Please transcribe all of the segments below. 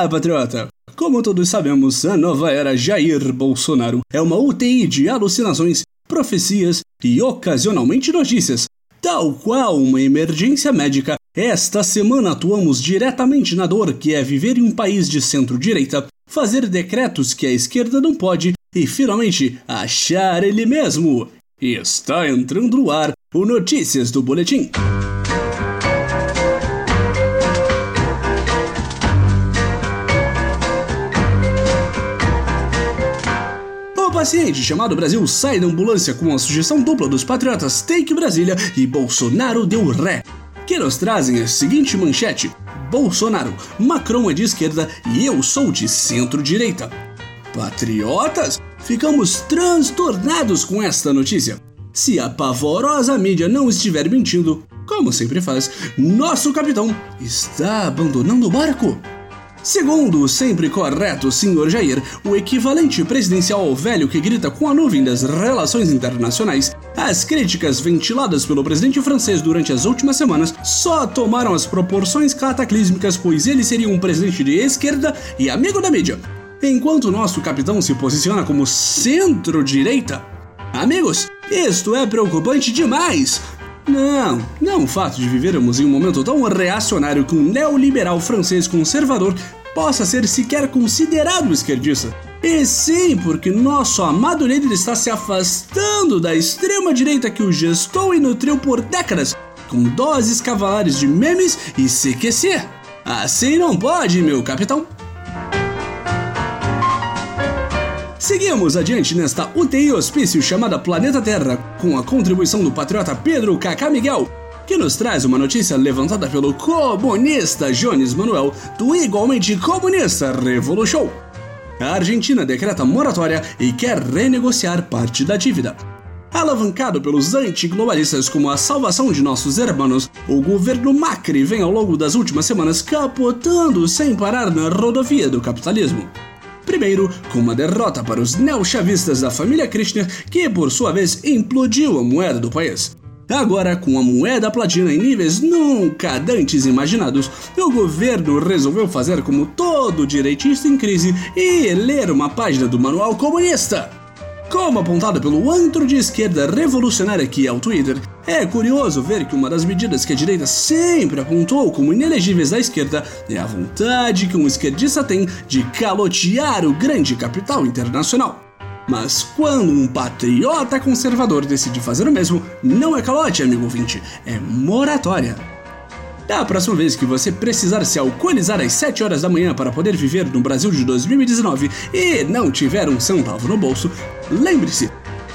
Olá, patriota! Como todos sabemos, a nova era Jair Bolsonaro é uma UTI de alucinações, profecias e ocasionalmente notícias. Tal qual uma emergência médica, esta semana atuamos diretamente na dor que é viver em um país de centro-direita, fazer decretos que a esquerda não pode e finalmente achar ele mesmo. Está entrando no ar o Notícias do Boletim. Paciente chamado Brasil sai da ambulância com a sugestão dupla dos patriotas Take Brasília e Bolsonaro deu ré, que nos trazem a seguinte manchete: Bolsonaro, Macron é de esquerda e eu sou de centro-direita. Patriotas, ficamos transtornados com esta notícia. Se a pavorosa mídia não estiver mentindo, como sempre faz, nosso capitão está abandonando o barco. Segundo o sempre correto Sr. Jair, o equivalente presidencial ao velho que grita com a nuvem das relações internacionais, as críticas ventiladas pelo presidente francês durante as últimas semanas só tomaram as proporções cataclísmicas, pois ele seria um presidente de esquerda e amigo da mídia. Enquanto nosso capitão se posiciona como centro-direita. Amigos, isto é preocupante demais! Não, não o fato de vivermos em um momento tão reacionário que um neoliberal francês conservador possa ser sequer considerado esquerdista. E sim, porque nosso amado líder está se afastando da extrema direita que o gestou e nutriu por décadas, com doses cavalares de memes e CQC. Assim não pode, meu capitão. Seguimos adiante nesta UTI hospício chamada Planeta Terra, com a contribuição do patriota Pedro Cacá Miguel, que nos traz uma notícia levantada pelo comunista Jones Manuel, do igualmente comunista Revolution. A Argentina decreta moratória e quer renegociar parte da dívida. Alavancado pelos antiglobalistas como a salvação de nossos hermanos, o governo Macri vem ao longo das últimas semanas capotando sem parar na rodovia do capitalismo. Primeiro, com uma derrota para os neochavistas da família Kirchner, que por sua vez implodiu a moeda do país. Agora, com a moeda platina em níveis nunca antes imaginados, o governo resolveu fazer como todo direitista em crise e ler uma página do Manual Comunista. Como apontado pelo antro de esquerda revolucionária que é o Twitter, é curioso ver que uma das medidas que a direita sempre apontou como inelegíveis da esquerda é a vontade que um esquerdista tem de calotear o grande capital internacional. Mas quando um patriota conservador decide fazer o mesmo, não é calote, amigo ouvinte, é moratória. Da próxima vez que você precisar se alcoolizar às 7 horas da manhã para poder viver no Brasil de 2019 e não tiver um centavo no bolso, lembre-se,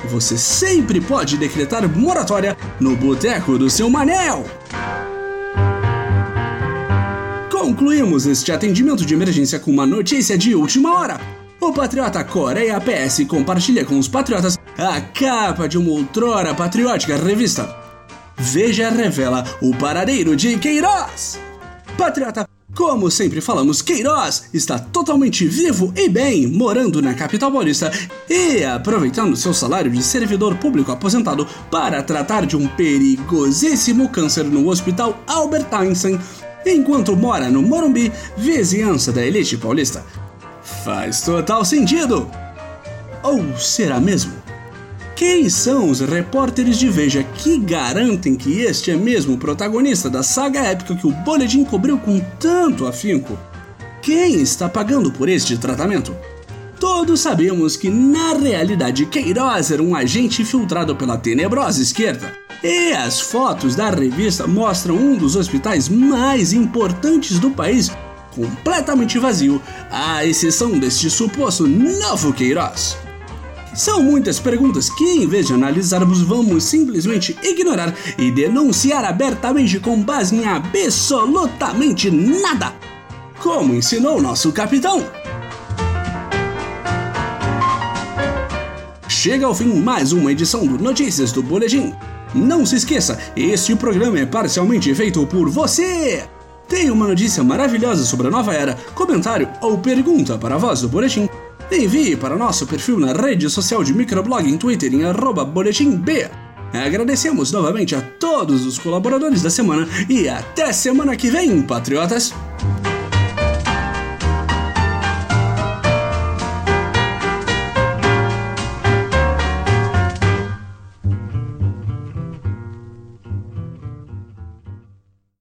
você sempre pode decretar moratória no boteco do seu Manel. Concluímos este atendimento de emergência com uma notícia de última hora. O patriota Coreia PS compartilha com os patriotas a capa de uma outrora patriótica revista Veja revela o paradeiro de Queiroz. Patriota, como sempre falamos, Queiroz está totalmente vivo e bem, morando na capital paulista e aproveitando seu salário de servidor público aposentado para tratar de um perigosíssimo câncer no Hospital Albert Einstein, enquanto mora no Morumbi, vizinhança da elite paulista. Faz total sentido! Ou será mesmo? Quem são os repórteres de Veja que garantem que este é mesmo o protagonista da saga épica que o Boletim cobriu com tanto afinco? Quem está pagando por este tratamento? Todos sabemos que, na realidade, Queiroz era um agente filtrado pela tenebrosa esquerda. E as fotos da revista mostram um dos hospitais mais importantes do país completamente vazio, à exceção deste suposto novo Queiroz. São muitas perguntas que, em vez de analisarmos, vamos simplesmente ignorar e denunciar abertamente com base em absolutamente nada. Como ensinou nosso capitão. Chega ao fim mais uma edição do Notícias do Boletim. Não se esqueça, este programa é parcialmente feito por você! Tem uma notícia maravilhosa sobre a nova era, comentário ou pergunta para a voz do Boletim? Envie para nosso perfil na rede social de microblog em Twitter em boletimb. Agradecemos novamente a todos os colaboradores da semana e até semana que vem, patriotas!